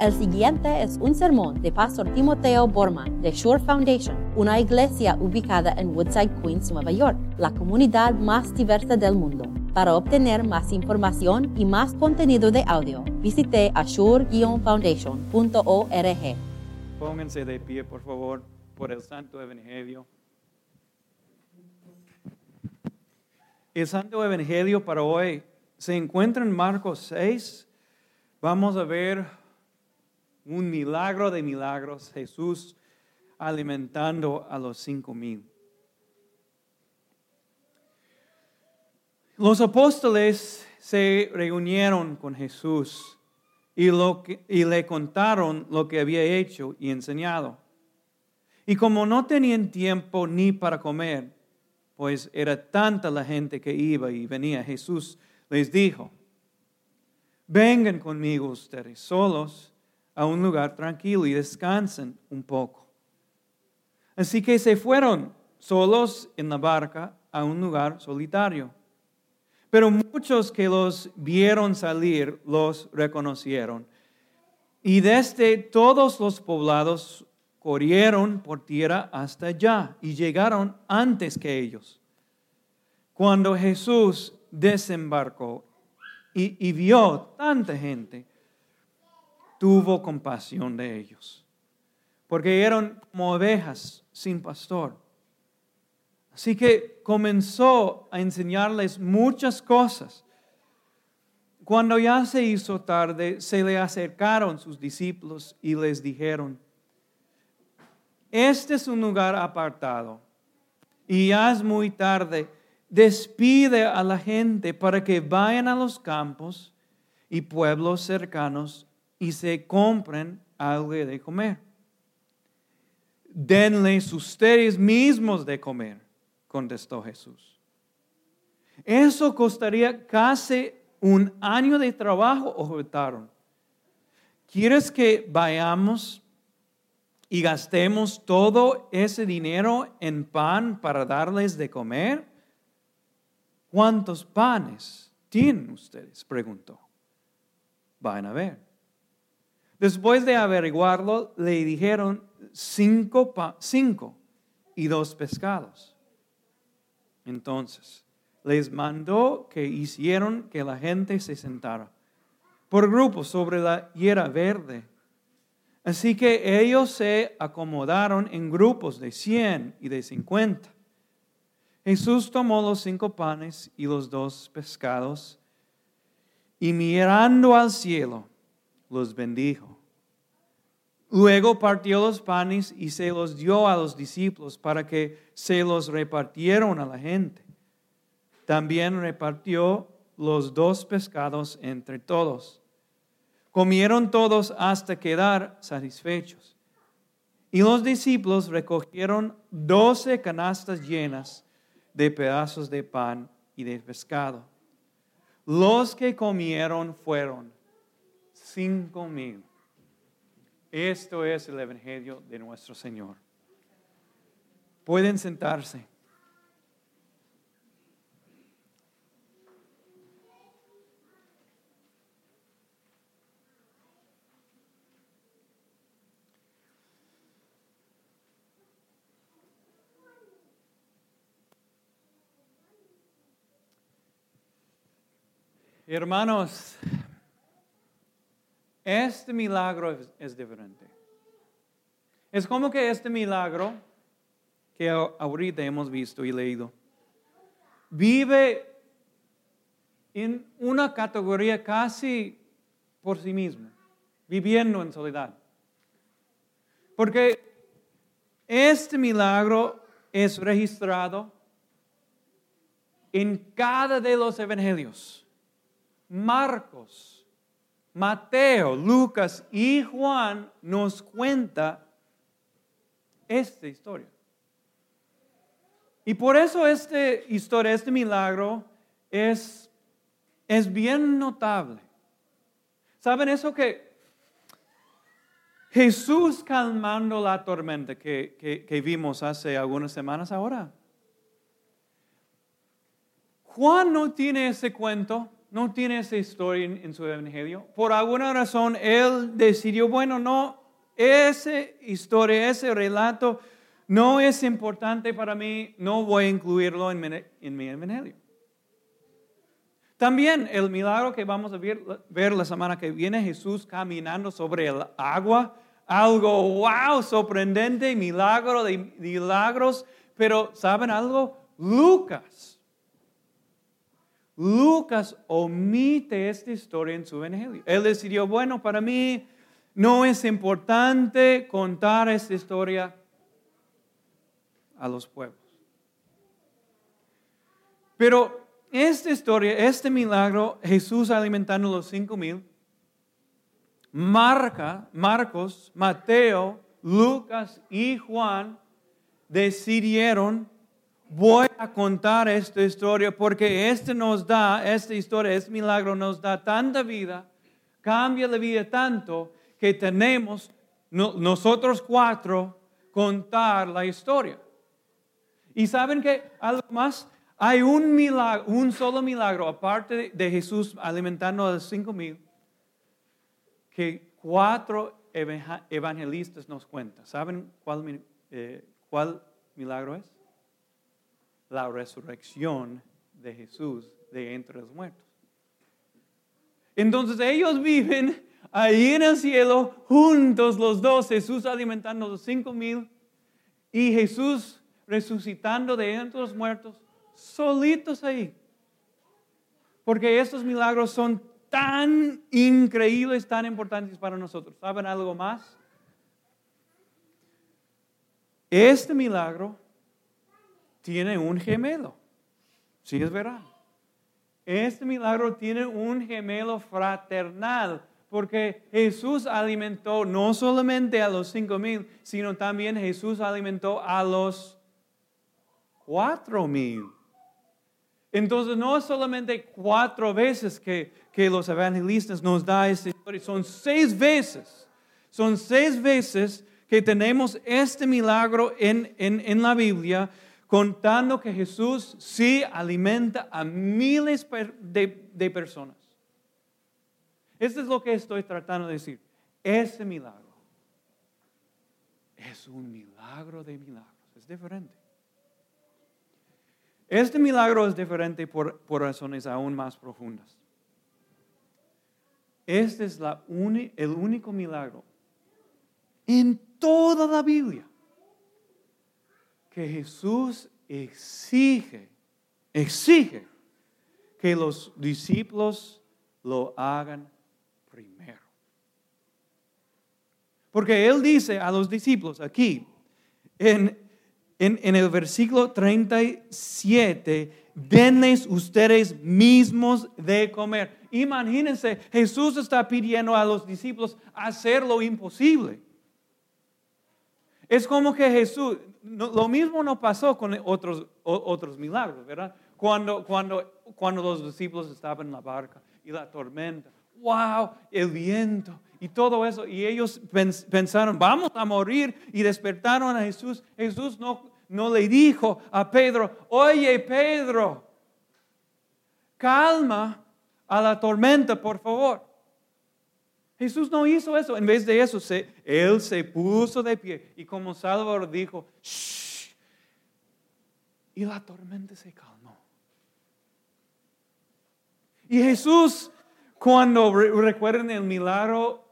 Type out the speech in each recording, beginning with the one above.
El siguiente es un sermón de Pastor Timoteo Borman de Shore Foundation, una iglesia ubicada en Woodside, Queens, Nueva York, la comunidad más diversa del mundo. Para obtener más información y más contenido de audio, visite ashore-foundation.org. Pónganse de pie, por favor, por el Santo Evangelio. El Santo Evangelio para hoy se encuentra en Marcos 6. Vamos a ver un milagro de milagros, Jesús alimentando a los cinco mil. Los apóstoles se reunieron con Jesús y, lo y le contaron lo que había hecho y enseñado. Y como no tenían tiempo ni para comer, pues era tanta la gente que iba y venía, Jesús les dijo, vengan conmigo ustedes solos a un lugar tranquilo y descansen un poco. Así que se fueron solos en la barca a un lugar solitario. Pero muchos que los vieron salir los reconocieron. Y desde todos los poblados corrieron por tierra hasta allá y llegaron antes que ellos. Cuando Jesús desembarcó y, y vio tanta gente, tuvo compasión de ellos, porque eran como ovejas sin pastor. Así que comenzó a enseñarles muchas cosas. Cuando ya se hizo tarde, se le acercaron sus discípulos y les dijeron, este es un lugar apartado y ya es muy tarde. Despide a la gente para que vayan a los campos y pueblos cercanos y se compren algo de comer. Denles ustedes mismos de comer, contestó Jesús. Eso costaría casi un año de trabajo, objetaron. ¿Quieres que vayamos y gastemos todo ese dinero en pan para darles de comer? ¿Cuántos panes tienen ustedes? preguntó. Van a ver. Después de averiguarlo, le dijeron cinco, y dos pescados. Entonces, les mandó que hicieron que la gente se sentara por grupos sobre la hierba verde. Así que ellos se acomodaron en grupos de cien y de cincuenta. Jesús tomó los cinco panes y los dos pescados y mirando al cielo, los bendijo. Luego partió los panes y se los dio a los discípulos para que se los repartieron a la gente. También repartió los dos pescados entre todos. Comieron todos hasta quedar satisfechos. Y los discípulos recogieron doce canastas llenas de pedazos de pan y de pescado. Los que comieron fueron cinco mil. Esto es el Evangelio de nuestro Señor. Pueden sentarse. Hermanos, este milagro es, diferente. Es como que este milagro que ahorita hemos visto y leído vive en una categoría casi por sí mismo, viviendo en soledad. Porque este milagro es registrado en cada de los evangelios. Marcos, Mateo, Lucas y Juan nos cuenta esta historia. Y por eso esta historia, este milagro es, es bien notable. ¿Saben eso que Jesús calmando la tormenta que, que vimos hace algunas semanas ahora? Juan no tiene ese cuento no tiene esa historia en, su evangelio. Por alguna razón, él decidió, bueno, no, esa historia, ese relato no es importante para mí, no voy a incluirlo en mi, en mi evangelio. También el milagro que vamos a ver, ver, la semana que viene, Jesús caminando sobre el agua, algo wow, sorprendente, milagro de milagros, pero ¿saben algo? Lucas. Lucas omite esta historia en su evangelio. Él decidió, bueno, para mí no es importante contar esta historia a los pueblos. Pero esta historia, este milagro, Jesús alimentando los cinco mil, Marca, Marcos, Mateo, Lucas y Juan decidieron, voy a contar esta historia porque este nos da, esta historia, este milagro nos da tanta vida, cambia la vida tanto que tenemos nosotros cuatro contar la historia. Y saben que algo más, hay un milagro, un solo milagro, aparte de Jesús alimentando a los cinco mil, que cuatro evangelistas nos cuentan. ¿Saben cuál, eh, cuál milagro es? La resurrección de Jesús de entre los muertos. Entonces ellos viven ahí en el cielo, juntos los dos, Jesús alimentando a los cinco mil y Jesús resucitando de entre los muertos solitos ahí. Porque estos milagros son tan increíbles, tan importantes para nosotros. ¿Saben algo más? Este milagro tiene un gemelo. Sí, es verdad. Este milagro tiene un gemelo fraternal, porque Jesús alimentó no solamente a los cinco mil, sino también Jesús alimentó a los cuatro mil. Entonces no es solamente cuatro veces que, los evangelistas nos da esta historia, son seis veces. Son seis veces que tenemos este milagro en, la Biblia contando que Jesús sí alimenta a miles de, personas. Esto es lo que estoy tratando de decir. Ese milagro es un milagro de milagros, es diferente. Este milagro es diferente por, razones aún más profundas. Este es el único milagro en toda la Biblia que Jesús exige, exige que los discípulos lo hagan primero. Porque Él dice a los discípulos aquí, en en, el versículo 37, denles ustedes mismos de comer. Imagínense, Jesús está pidiendo a los discípulos hacer lo imposible. Es como que Jesús, lo mismo no pasó con otros, otros milagros, ¿verdad? Cuando, cuando, cuando los discípulos estaban en la barca y la tormenta, wow, el viento y todo eso. Y ellos pensaron, vamos a morir. Y despertaron a Jesús. Jesús no, no le dijo a Pedro, oye Pedro, calma a la tormenta, por favor. Jesús no hizo eso. En vez de eso, Él se puso de pie y como Salvador dijo, Shh, y la tormenta se calmó. Y Jesús, cuando recuerden el milagro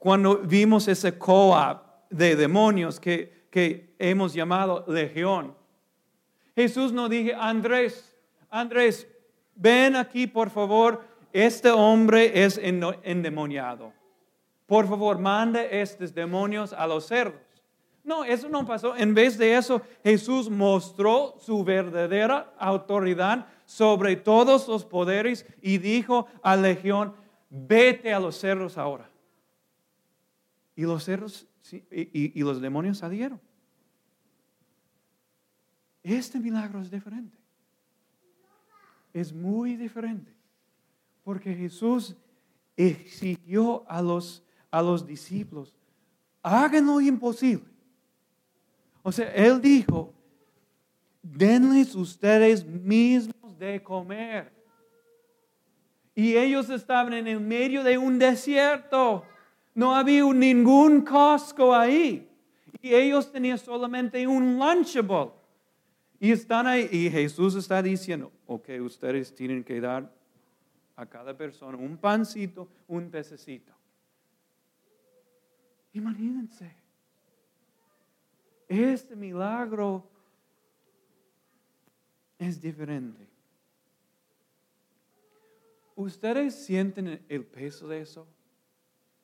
cuando vimos ese co-op de demonios que, que hemos llamado legión. Jesús nos dije, Andrés, Andrés, ven aquí por favor, este hombre es endemoniado. Por favor, mande estos demonios a los cerdos. No, eso no pasó. En vez de eso, Jesús mostró su verdadera autoridad sobre todos los poderes y dijo a Legión, vete a los cerdos ahora. Y los cerros y, los demonios salieron. Este milagro es diferente. Es muy diferente. Porque Jesús exigió a los, a los discípulos, hagan lo imposible. O sea, Él dijo, denles ustedes mismos de comer. Y ellos estaban en el medio de un desierto. No había ningún Costco ahí. Y ellos tenían solamente un Lunchable. Y están ahí. Y Jesús está diciendo, ok, ustedes tienen que dar a cada persona un pancito, un pececito. Imagínense. Este milagro es diferente. ¿Ustedes sienten el peso de eso?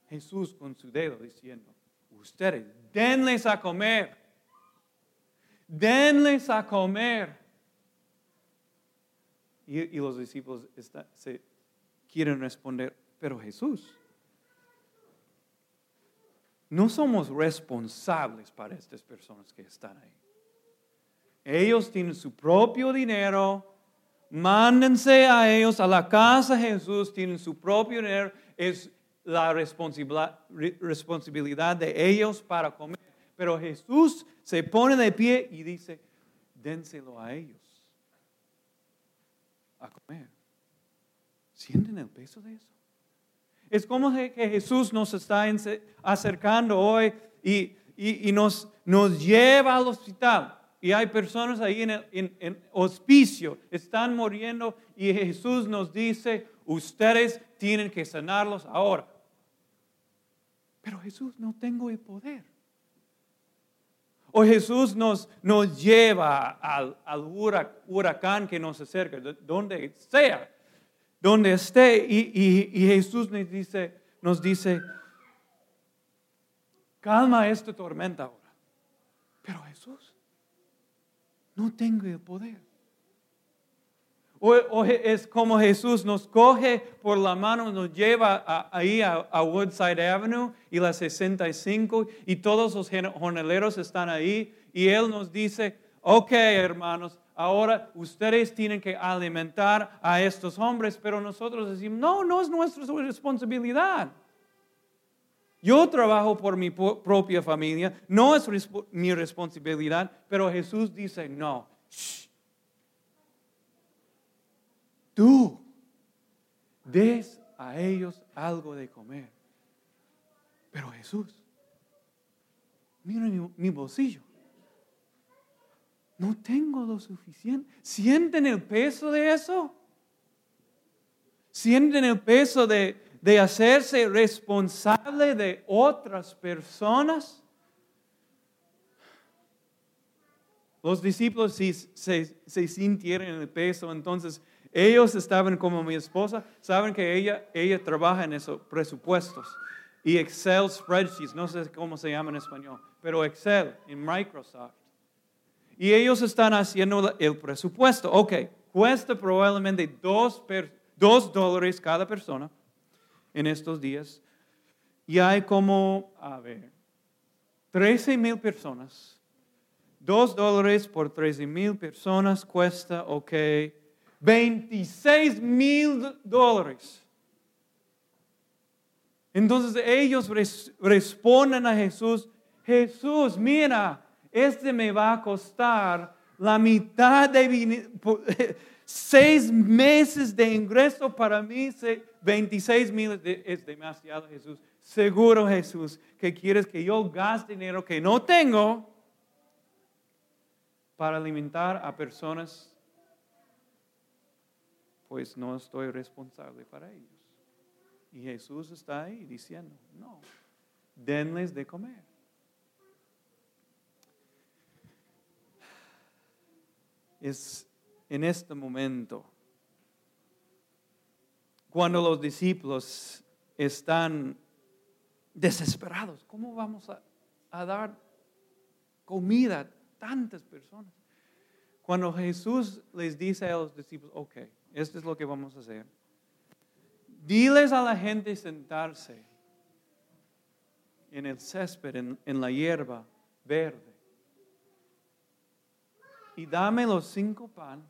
Jesús con su dedo diciendo, ustedes denles a comer, denles a comer. Y, los discípulos se quieren responder, pero Jesús, no somos responsables para estas personas que están ahí. Ellos tienen su propio dinero, mándense a ellos a la casa de Jesús, tienen su propio dinero, es la responsabilidad de ellos para comer. Pero Jesús se pone de pie y dice, dénselo a ellos a comer. ¿Sienten el peso de eso? Es como que Jesús nos está acercando hoy y, nos, nos lleva al hospital. Y hay personas ahí en, en hospicio, están muriendo y Jesús nos dice, ustedes tienen que sanarlos ahora. Pero Jesús no tengo el poder. O Jesús nos, nos lleva al, al huracán que nos acerca, donde sea donde esté. Y, Jesús nos dice, nos dice, calma esta tormenta ahora. Pero Jesús, no tengo el poder. O, es como Jesús nos coge por la mano, nos lleva ahí a, a, Woodside Avenue y la 65 y todos los jornaleros están ahí y Él nos dice, ok hermanos, ahora ustedes tienen que alimentar a estos hombres, pero nosotros decimos, no, no es nuestra responsabilidad. Yo trabajo por mi propia familia, no es mi responsabilidad, pero Jesús dice, no, tú des a ellos algo de comer. Pero Jesús, mira mi bolsillo. No tengo lo suficiente. ¿Sienten el peso de eso? ¿Sienten el peso de, hacerse responsable de otras personas? Los discípulos si se, se, sintieron el peso, entonces ellos estaban como mi esposa, saben que ella, ella trabaja en esos presupuestos y Excel spreadsheets, no sé cómo se llama en español, pero Excel en Microsoft. Y ellos están haciendo el presupuesto. Ok, cuesta probablemente dos, dólares cada persona en estos días. Y hay como, a ver, 13 mil personas. Dos dólares por 13 mil personas cuesta, ok, 26 mil dólares. Entonces ellos responden a Jesús, Jesús, mira, este me va a costar la mitad de seis meses de ingreso para mí, 26 mil es demasiado Jesús. Seguro Jesús que quieres que yo gaste dinero que no tengo para alimentar a personas, pues no estoy responsable para ellos. Y Jesús está ahí diciendo, no, denles de comer. Es en este momento, cuando los discípulos están desesperados, ¿cómo vamos a, dar comida a tantas personas? Cuando Jesús les dice a los discípulos, ok, esto es lo que vamos a hacer. Diles a la gente sentarse en el césped, en, en la hierba verde y dame los cinco pan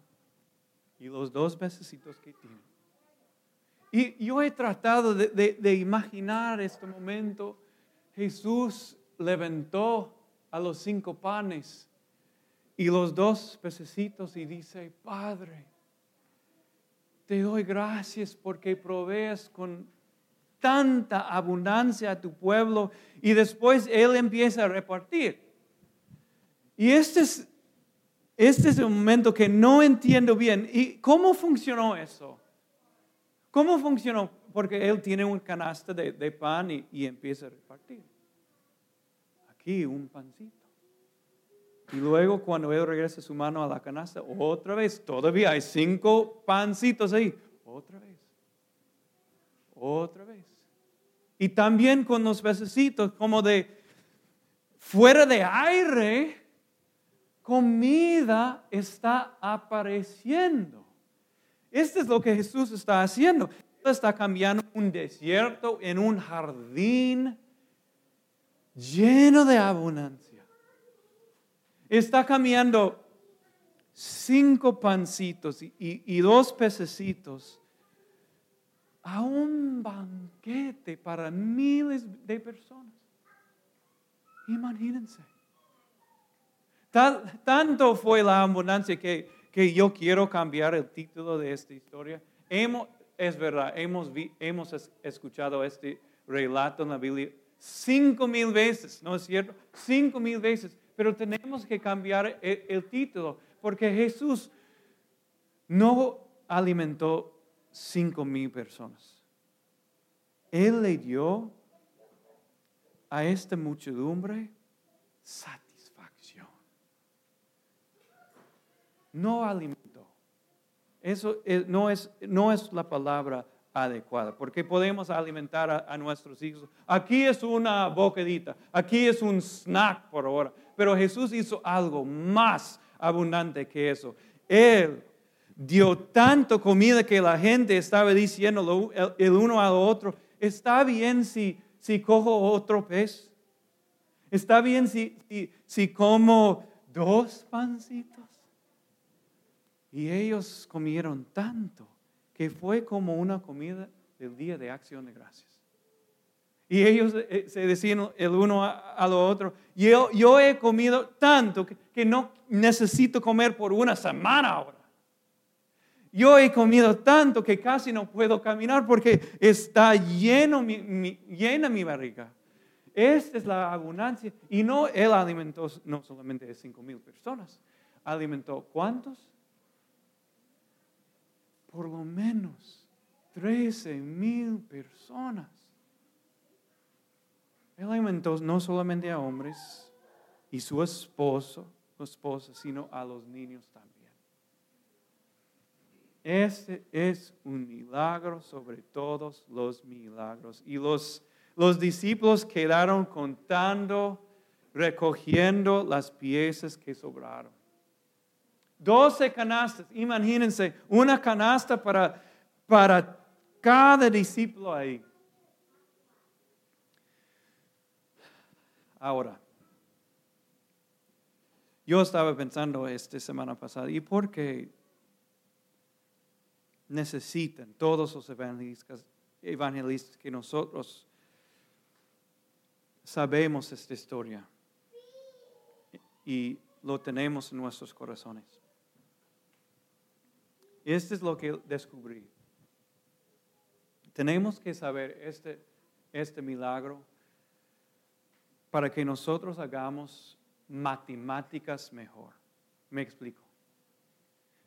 y los dos pececitos que tiene. Y yo he tratado de, imaginar este momento. Jesús levantó a los cinco panes y los dos pececitos y dice, Padre, te doy gracias porque provees con tanta abundancia a tu pueblo y después Él empieza a repartir. Y este es, este es un momento que no entiendo bien. ¿Y cómo funcionó eso? ¿Cómo funcionó? Porque Él tiene un canasta de, pan y, y empieza a repartir. Aquí un pancito. Y luego cuando él regresa su mano a la canasta, otra vez, todavía hay cinco pancitos ahí. Otra vez. Otra vez. Y también con los pececitos, como de fuera de aire, comida está apareciendo. Esto es lo que Jesús está haciendo. está cambiando un desierto en un jardín lleno de abundancia. Está cambiando cinco pancitos y, dos pececitos a un banquete para miles de personas. Imagínense. Tanto fue la abundancia que, que, yo quiero cambiar el título de esta historia. Es verdad, hemos, hemos escuchado este relato en la Biblia cinco mil veces, ¿no es cierto? Cinco mil veces. Pero tenemos que cambiar el, título porque Jesús no alimentó cinco mil personas. Él le dio a esta muchedumbre satisfacción. No alimentó. Eso no, es, no es la palabra adecuada, porque podemos alimentar a, nuestros hijos. Aquí es una boquedita, aquí es un snack por ahora, pero Jesús hizo algo más abundante que eso. Él dio tanto comida que la gente estaba diciendo el, uno al otro, está bien si, si cojo otro pez, está bien si, si, si como dos pancitos. Y ellos comieron tanto que fue como una comida del día de acción de gracias. Y ellos eh, se decían el uno a, lo otro, yo, yo he comido tanto que, no necesito comer por una semana ahora. Yo he comido tanto que casi no puedo caminar porque está llena mi barriga. Esta es la abundancia. Y no, él alimentó no solamente de cinco mil personas, alimentó cuántos? Por lo menos 13 mil personas. Él alimentó no solamente a hombres y su esposo, esposa, sino a los niños también. Este es un milagro sobre todos los milagros. Y los, los discípulos quedaron contando, recogiendo las piezas que sobraron. 12 canastas, imagínense, una canasta para, para cada discípulo ahí. Ahora, yo estaba pensando esta semana pasada, ¿y por qué necesitan todos los evangelistas, evangelistas que nosotros sabemos esta historia y lo tenemos en nuestros corazones? Esto es lo que descubrí. Tenemos que saber este, este milagro para que nosotros hagamos matemáticas mejor. Me explico.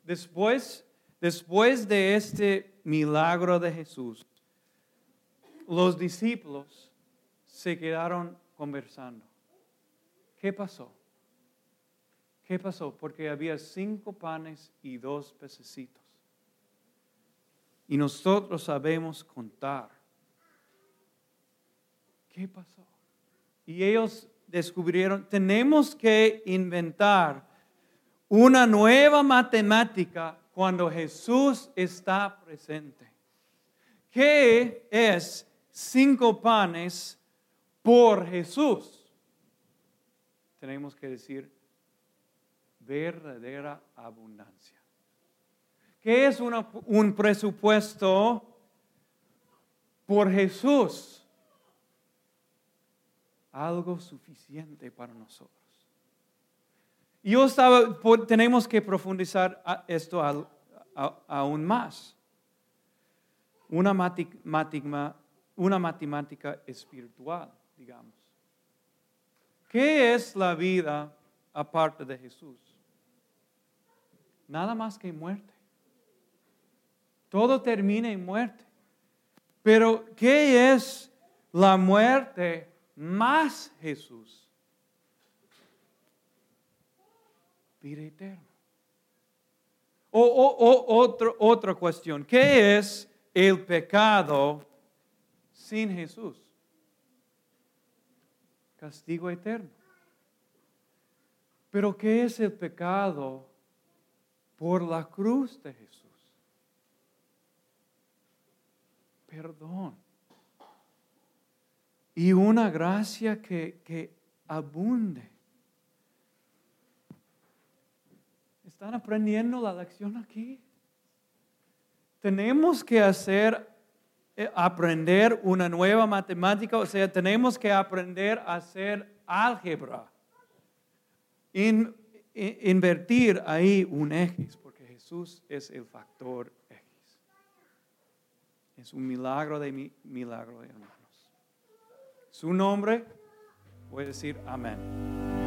Después, después de este milagro de Jesús, los discípulos se quedaron conversando. ¿Qué pasó? ¿Qué pasó? Porque había cinco panes y dos pececitos y nosotros sabemos contar. ¿Qué pasó? Y ellos descubrieron, tenemos que inventar una nueva matemática cuando Jesús está presente. ¿Qué es cinco panes por Jesús? Tenemos que decir verdadera abundancia. ¿Qué es un presupuesto por Jesús? Algo suficiente para nosotros. Yo tenemos que profundizar esto aún más. una matemática, una matemática espiritual, digamos. ¿Qué es la vida aparte de Jesús? Nada más que muerte. Todo termina en muerte. Pero ¿qué es la muerte más Jesús? Vida eterna. O, otra cuestión, ¿qué es el pecado sin Jesús? Castigo eterno. Pero ¿qué es el pecado por la cruz de Jesús? Perdón. Y una gracia que, que abunde. ¿Están aprendiendo la lección aquí? Tenemos que hacer, eh, aprender una nueva matemática, o sea, tenemos que aprender a hacer álgebra. invertir ahí un X, porque Jesús es el factor. Es un milagro de mi, milagro, hermanos. Su nombre, voy a decir amén.